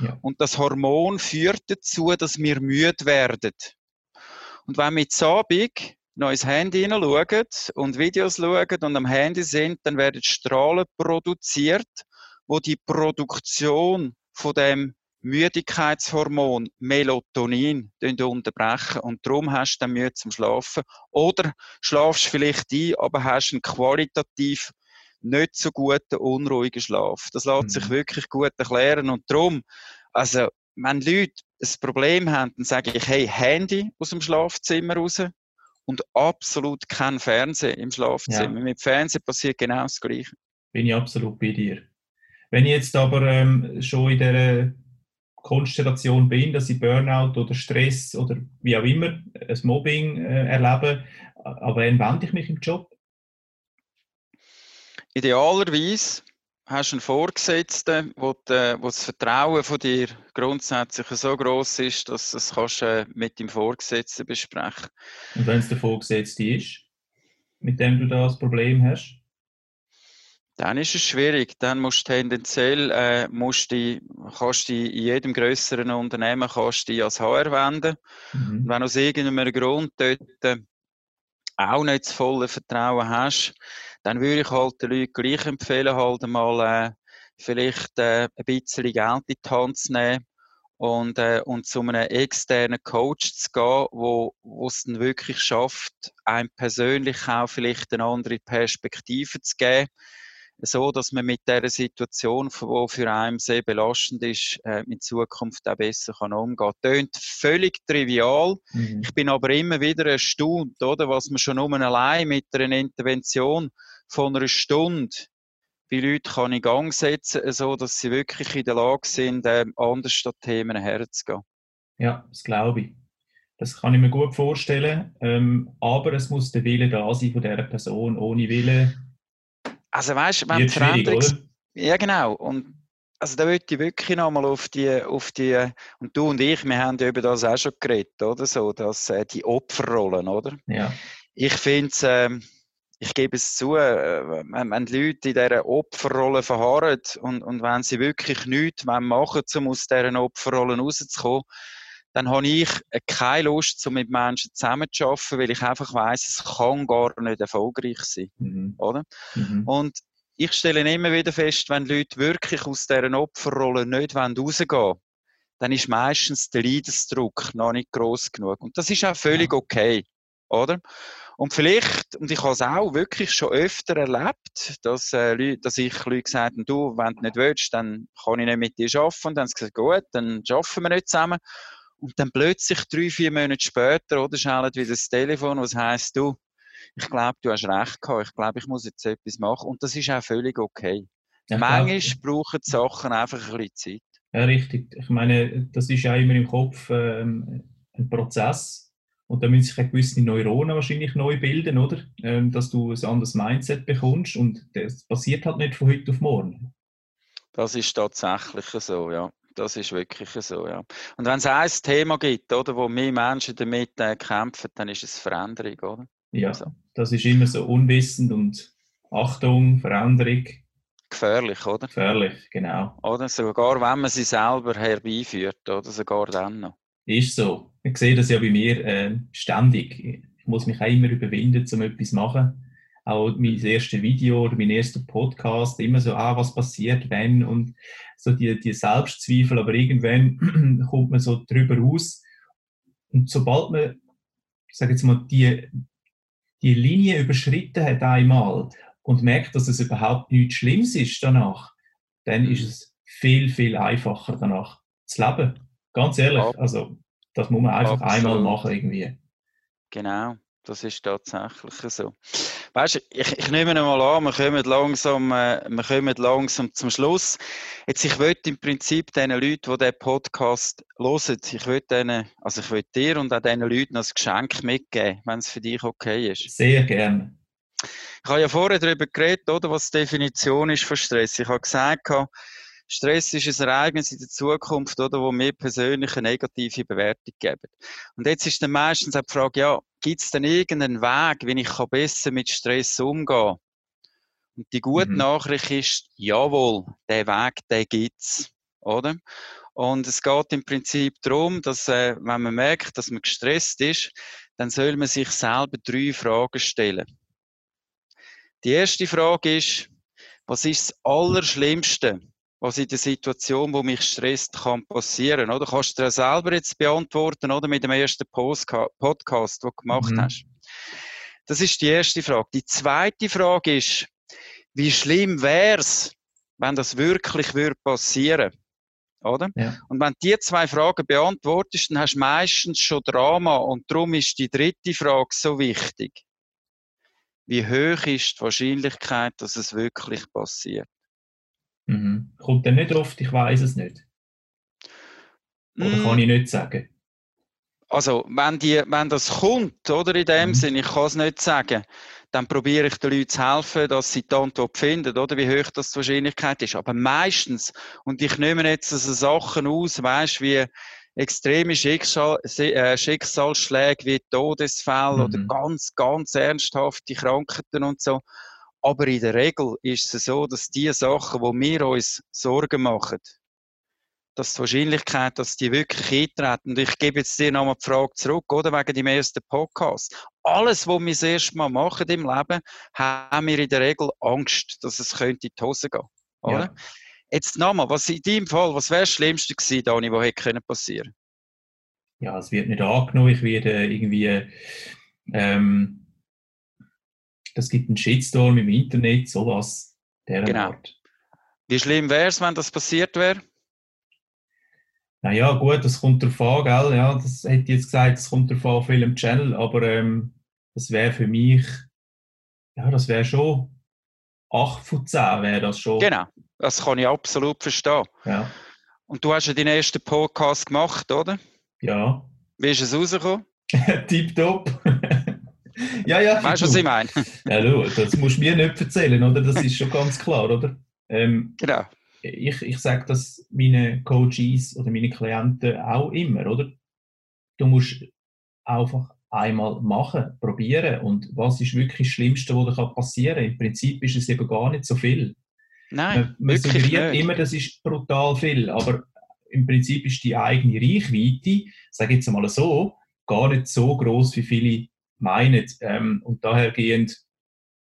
Ja. Und das Hormon führt dazu, dass wir müde werden. Und wenn wir jetzt Abend noch ins Handy hineinschauen und Videos schauen und am Handy sind, dann werden Strahlen produziert, wo die Produktion von dem Müdigkeitshormon Melatonin unterbrechen und darum hast du dann Mühe zum Schlafen oder schlafst vielleicht ein, aber hast einen qualitativ nicht so guten, unruhigen Schlaf. Das lässt mhm. sich wirklich gut erklären und darum, also wenn Leute ein Problem haben, dann sage ich, hey, Handy aus dem Schlafzimmer raus und absolut kein Fernsehen im Schlafzimmer. Ja. Mit Fernsehen passiert genau das Gleiche. Bin ich absolut bei dir. Wenn ich jetzt aber ähm, schon in der Konstellation bin, dass ich Burnout oder Stress oder wie auch immer, ein Mobbing äh, erlebe, aber wann wende ich mich im Job? Idealerweise hast du einen Vorgesetzten, wo, die, wo das Vertrauen von dir grundsätzlich so groß ist, dass du es kannst, äh, mit dem Vorgesetzten besprechen Und wenn es der Vorgesetzte ist, mit dem du das Problem hast? Dann ist es schwierig. Dann musst du tendenziell, äh, musst die, kannst du in jedem größeren Unternehmen kannst du als HR wenden. Mhm. wenn du aus irgendeinem Grund dort äh, auch nicht das volle Vertrauen hast, dann würde ich halt den Leuten gleich empfehlen, halt mal äh, vielleicht äh, ein bisschen Geld in die Hand zu nehmen und, äh, und zu einem externen Coach zu gehen, wo es dann wirklich schafft, einem persönlich auch vielleicht eine andere Perspektive zu geben so, dass man mit der Situation, die für einen sehr belastend ist, äh, in Zukunft auch besser kann umgehen kann. Tönt völlig trivial. Mhm. Ich bin aber immer wieder erstaunt, oder, was man schon um allein mit einer Intervention von einer Stunde wie Leute kann in Gang setzen, so dass sie wirklich in der Lage sind, äh, anders statt Themen herzugehen. Ja, das glaube ich. Das kann ich mir gut vorstellen. Ähm, aber es muss der Wille da sein von dieser Person. Ohne Wille also weißt du, wenn Veränderungs... Ja, genau. Und also da würde ich wirklich nochmal auf die, auf die, und du und ich, wir haben ja über das auch schon geredet, oder so, dass äh, die Opferrollen, oder? Ja. Ich finde es, äh, ich gebe es zu, äh, wenn, Leute in dieser Opferrolle verharren und, und wenn sie wirklich nichts machen um aus dieser Opferrolle rauszukommen, dann habe ich keine Lust, um mit Menschen zusammenzuarbeiten, weil ich einfach weiß, es kann gar nicht erfolgreich sein. Mhm. Oder? Mhm. Und ich stelle immer wieder fest, wenn Leute wirklich aus dieser Opferrolle nicht rausgehen wollen, dann ist meistens der Leidensdruck noch nicht groß genug. Und das ist auch völlig okay. Oder? Und vielleicht, und ich habe es auch wirklich schon öfter erlebt, dass, äh, Leute, dass ich Leute gesagt habe, du, wenn du nicht willst, dann kann ich nicht mit dir arbeiten. Und dann haben sie gesagt, gut, dann arbeiten wir nicht zusammen. Und dann plötzlich drei, vier Monate später, oder, schaltet wieder das Telefon, was heisst du, ich glaube, du hast recht gehabt, ich glaube, ich muss jetzt etwas machen. Und das ist auch völlig okay. Ja, Manchmal brauchen die Sachen einfach ein bisschen Zeit. Ja, richtig. Ich meine, das ist ja immer im Kopf ähm, ein Prozess. Und da müssen sich gewisse Neuronen wahrscheinlich neu bilden, oder? Ähm, dass du ein anderes Mindset bekommst. Und das passiert halt nicht von heute auf morgen. Das ist tatsächlich so, ja. Das ist wirklich so, ja. Und wenn es ein Thema gibt, oder, wo mehr Menschen damit äh, kämpfen, dann ist es Veränderung, oder? Ja, so. das ist immer so unwissend und Achtung, Veränderung. Gefährlich, oder? Gefährlich, genau. Oder sogar wenn man sie selber herbeiführt, oder sogar dann noch. Ist so. Ich sehe das ja bei mir äh, ständig. Ich muss mich auch immer überwinden, um etwas zu machen. Auch mein erstes Video oder mein erster Podcast, immer so, ah, was passiert, wenn und so die, die Selbstzweifel, aber irgendwann kommt man so drüber raus. Und sobald man, ich sage jetzt mal, die, die Linie überschritten hat einmal und merkt, dass es überhaupt nichts Schlimmes ist danach, dann ist es viel, viel einfacher danach zu leben. Ganz ehrlich, also das muss man einfach Absolut. einmal machen irgendwie. Genau, das ist tatsächlich so. Weißt ich, ich nehme mal an, wir kommen, langsam, äh, wir kommen langsam zum Schluss. Jetzt, ich würde im Prinzip den Leuten, die diesen Podcast hören, ich würde denen, also ich würde dir und auch diesen Leuten ein Geschenk mitgeben, wenn es für dich okay ist. Sehr gerne. Ich habe ja vorher darüber geredet, oder, was die Definition ist von Stress. Ich habe gesagt, Stress ist ein Ereignis in der Zukunft, oder, wo mir persönlich eine negative Bewertung geben. Und jetzt ist dann meistens auch die Frage, ja, gibt es denn irgendeinen Weg, wie ich besser mit Stress umgehen kann? Und die gute mhm. Nachricht ist, jawohl, der Weg, den gibt's, oder? Und es geht im Prinzip darum, dass, äh, wenn man merkt, dass man gestresst ist, dann soll man sich selber drei Fragen stellen. Die erste Frage ist, was ist das Allerschlimmste, was in der Situation, wo mich stresst, kann passieren? Oder kannst du dir selber jetzt beantworten, oder mit dem ersten Podcast, den du gemacht mhm. hast? Das ist die erste Frage. Die zweite Frage ist, wie schlimm wäre es, wenn das wirklich würde passieren oder? Ja. Und wenn die zwei Fragen beantwortest, dann hast du meistens schon Drama und darum ist die dritte Frage so wichtig. Wie hoch ist die Wahrscheinlichkeit, dass es wirklich passiert? Mhm. Kommt der nicht oft, ich weiß es nicht. Oder mm. kann ich nicht sagen? Also, wenn, die, wenn das kommt, oder in dem mhm. Sinn, ich kann es nicht sagen, dann probiere ich den Leuten zu helfen, dass sie die Antwort finden, oder wie hoch das die Wahrscheinlichkeit ist. Aber meistens, und ich nehme jetzt also Sachen aus, weißt wie extreme Schicksal, äh, Schicksalsschläge wie Todesfälle mhm. oder ganz, ganz ernsthafte Krankheiten und so. Aber in der Regel ist es so, dass die Sachen, wo wir uns Sorgen machen, dass die Wahrscheinlichkeit, dass die wirklich eintreten, und ich gebe jetzt dir nochmal die Frage zurück, oder, wegen dem ersten Podcast. Alles, was wir das erste Mal machen im Leben, haben wir in der Regel Angst, dass es könnte in die Hose gehen. Oder? Ja. Jetzt nochmal, was in deinem Fall, was wäre das Schlimmste gewesen, Dani, was hätte passieren Ja, es wird nicht angenommen, ich werde irgendwie ähm, das gibt einen Shitstorm im Internet, sowas. Der genau. Art. Wie schlimm wäre es, wenn das passiert wäre? Naja, gut, das kommt darauf an, gell? Ja, das hätte ich jetzt gesagt, das kommt darauf an auf welchem Channel, aber ähm, das wäre für mich, ja, das wäre schon 8 von 10 wäre das schon. Genau, das kann ich absolut verstehen. Ja. Und du hast ja deinen ersten Podcast gemacht, oder? Ja. Wie ist es rausgekommen? Tipptopp. ja, ja. Weißt du, was ich meine? ja, du, das musst du mir nicht erzählen, oder? Das ist schon ganz klar, oder? Ähm, genau. Ich, ich sage das meinen Coaches oder meinen Klienten auch immer, oder? Du musst einfach einmal machen, probieren. Und was ist wirklich das Schlimmste, was dir passieren kann? Im Prinzip ist es eben gar nicht so viel. Nein, man, man suggeriert immer, das ist brutal viel, aber im Prinzip ist die eigene Reichweite, sage ich jetzt mal so, gar nicht so groß, wie viele meinen. Ähm, und dahergehend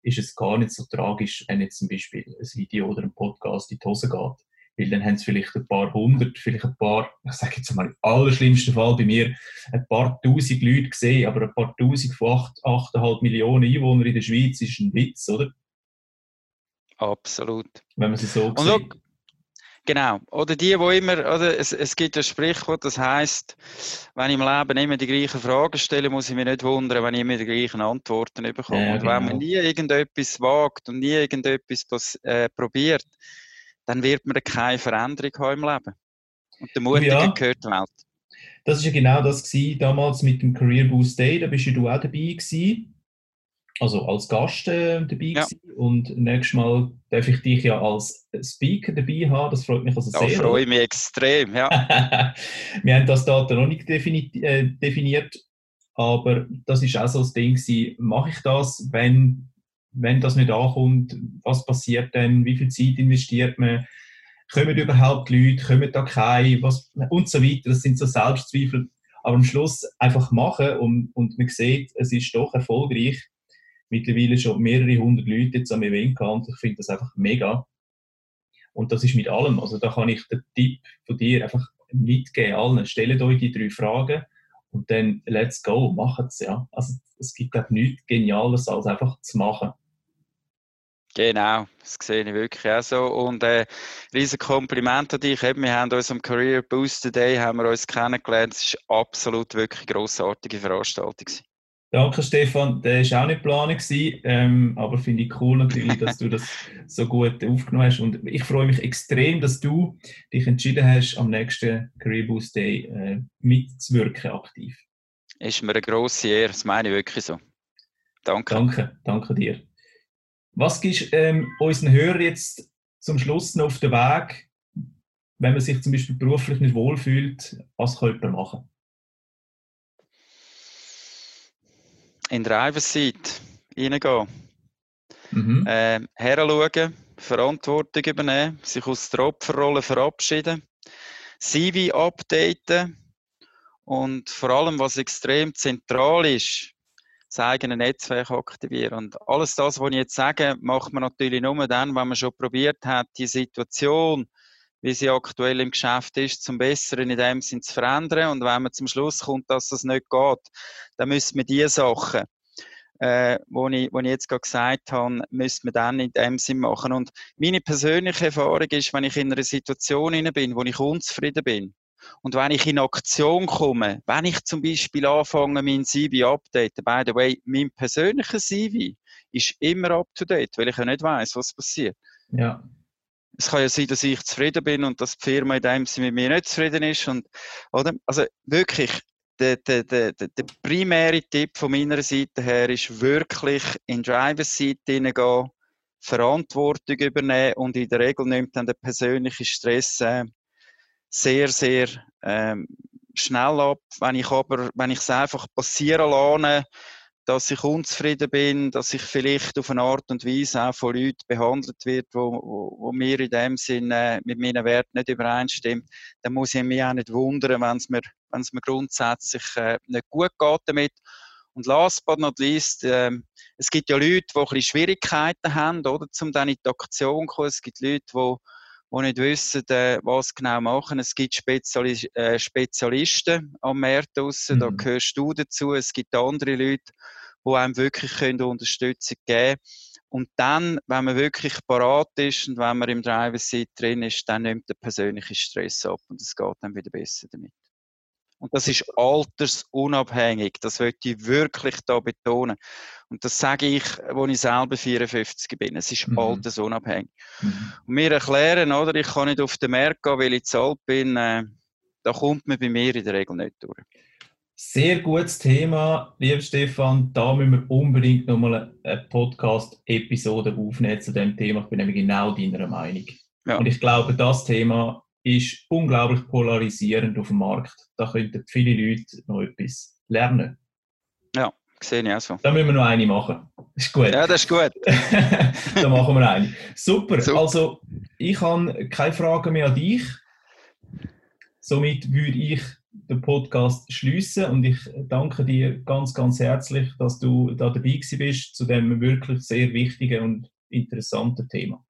ist es gar nicht so tragisch, wenn jetzt zum Beispiel ein Video oder ein Podcast in die Hose geht. Weil dann haben es vielleicht ein paar hundert, vielleicht ein paar, ich sage jetzt mal im allerschlimmsten Fall bei mir, ein paar tausend Leute gesehen, aber ein paar tausend von acht, 8,5 Millionen Einwohnern in der Schweiz ist ein Witz, oder? Absolut. Wenn man sie so sieht. Genau. Oder die, wo immer, oder es, es gibt ein Sprichwort, das heißt, wenn ich im Leben immer die gleichen Fragen stelle, muss ich mich nicht wundern, wenn ich immer die gleichen Antworten bekomme. Ja, und wenn man genau. nie irgendetwas wagt und nie irgendetwas äh, probiert, dann wird man keine Veränderung haben im Leben. Und der Mutige ja. gehört die Welt. Das war ja genau das gewesen, damals mit dem Career Boost Day, da bist ja du auch dabei gewesen. Also als Gast äh, dabei ja. und nächstes Mal darf ich dich ja als Speaker dabei haben. Das freut mich also sehr. Da freue ich mich extrem, ja. Wir haben das Datum noch nicht defini äh, definiert, aber das ist auch so das Ding gewesen. Mache ich das, wenn, wenn das nicht ankommt? Was passiert denn? Wie viel Zeit investiert man? Kommen überhaupt Leute? Kommen da keine? Was, und so weiter. Das sind so Selbstzweifel. Aber am Schluss einfach machen und, und man sieht, es ist doch erfolgreich mittlerweile schon mehrere hundert Leute jetzt am Event gehabt und ich finde das einfach mega. Und das ist mit allem. Also da kann ich den Tipp von dir einfach mitgeben allen. Stellt euch die drei Fragen und dann let's go, macht es. Ja. Also es gibt auch nichts Geniales, als einfach zu machen. Genau, das sehe ich wirklich auch so. Und äh, riesen Kompliment an dich. Wir haben uns am Career Booster Day haben wir uns kennengelernt. Es war absolut wirklich eine grossartige Veranstaltung. Danke, Stefan. Der war auch nicht geplant, ähm, aber finde ich cool natürlich, dass du das so gut aufgenommen hast. Und ich freue mich extrem, dass du dich entschieden hast, am nächsten Career Boost Day äh, mitzuwirken aktiv. Ist mir eine grosse Ehre, das meine ich wirklich so. Danke. Danke, danke dir. Was gibst ähm, unseren Hörern jetzt zum Schluss noch auf den Weg, wenn man sich zum Beispiel beruflich nicht wohlfühlt, was könnte man machen? In Driver-Seat reingehen. Mhm. Äh, heranschauen, Verantwortung übernehmen, sich aus der Opferrolle verabschieden, CV updaten und vor allem, was extrem zentral ist, das eigene Netzwerk aktivieren. Und alles das, was ich jetzt sage, macht man natürlich nur dann, wenn man schon probiert hat, die Situation, wie sie aktuell im Geschäft ist, zum Besseren in dem Sinn zu verändern. Und wenn man zum Schluss kommt, dass das nicht geht, dann müssen wir diese Sachen, äh, wo, ich, wo ich jetzt gerade gesagt habe, müssen wir dann in dem Sinn machen. Und meine persönliche Erfahrung ist, wenn ich in einer Situation bin, wo ich unzufrieden bin, und wenn ich in Aktion komme, wenn ich zum Beispiel anfange, mein CV updaten, by the way, mein persönlicher CV ist immer up to date, weil ich ja nicht weiß, was passiert. Ja es kann ja sein, dass ich zufrieden bin und dass die Firma in dem Sinne mit mir nicht zufrieden ist. Und, oder? Also wirklich, der, der, der, der primäre Tipp von meiner Seite her ist wirklich in Driver's Seat hineingehen, Verantwortung übernehmen und in der Regel nimmt dann der persönliche Stress äh, sehr, sehr ähm, schnell ab. Wenn ich aber, wenn ich es einfach passieren lasse, dass ich unzufrieden bin, dass ich vielleicht auf eine Art und Weise auch von Leuten behandelt wird, wo, wo, wo mir in dem Sinn äh, mit meinen Werten nicht übereinstimmt, dann muss ich mich auch nicht wundern, wenn es mir, wenn mir grundsätzlich äh, nicht gut geht damit. Und last but not least, äh, es gibt ja Leute, die ein bisschen Schwierigkeiten haben, oder, um dann in die Aktion zu kommen. Es gibt Leute, die die nicht wissen, äh, was genau machen. Es gibt Spezialis äh, Spezialisten am Markt draussen, mhm. da gehörst du dazu. Es gibt andere Leute, die einem wirklich können Unterstützung geben können. Und dann, wenn man wirklich parat ist und wenn man im Driver-Seat drin ist, dann nimmt der persönliche Stress ab und es geht dann wieder besser damit. Und das ist altersunabhängig. Das möchte ich wirklich da betonen. Und das sage ich, wo ich selber 54 bin. Es ist mhm. altersunabhängig. Mhm. Und wir erklären, oder, ich kann nicht auf den Markt gehen, weil ich zu alt bin. Äh, da kommt man bei mir in der Regel nicht durch. Sehr gutes Thema, lieber Stefan. Da müssen wir unbedingt nochmal eine Podcast-Episode aufnehmen zu dem Thema. Ich bin nämlich genau deiner Meinung. Ja. Und ich glaube, das Thema ist unglaublich polarisierend auf dem Markt. Da könnten viele Leute noch etwas lernen. Ja, sehe ich auch so. Da müssen wir noch eine machen. Ist gut. Ja, das ist gut. da machen wir eine. Super. Super. Also, ich habe keine Fragen mehr an dich. Somit würde ich den Podcast schließen und ich danke dir ganz, ganz herzlich, dass du da dabei bist zu dem wirklich sehr wichtigen und interessanten Thema.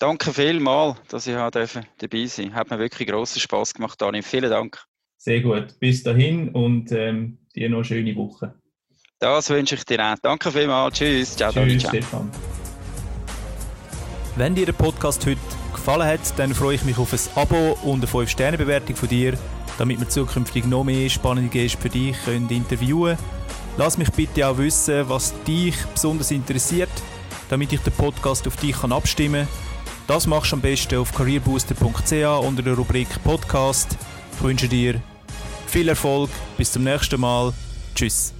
Danke vielmals, dass ich dabei sein durfte. Hat mir wirklich großen Spaß gemacht, Dani. Vielen Dank. Sehr gut. Bis dahin und ähm, dir noch eine schöne Woche. Das wünsche ich dir auch. Danke vielmals. Tschüss. Ciao, Tschüss, Dani. Ciao. Stefan. Wenn dir der Podcast heute gefallen hat, dann freue ich mich auf ein Abo und eine 5-Sterne-Bewertung von dir damit wir zukünftig noch mehr spannende Gäste für dich können interviewen können. Lass mich bitte auch wissen, was dich besonders interessiert, damit ich den Podcast auf dich kann abstimmen kann. Das machst du am besten auf careerbooster.ch unter der Rubrik Podcast. Ich wünsche dir viel Erfolg, bis zum nächsten Mal. Tschüss.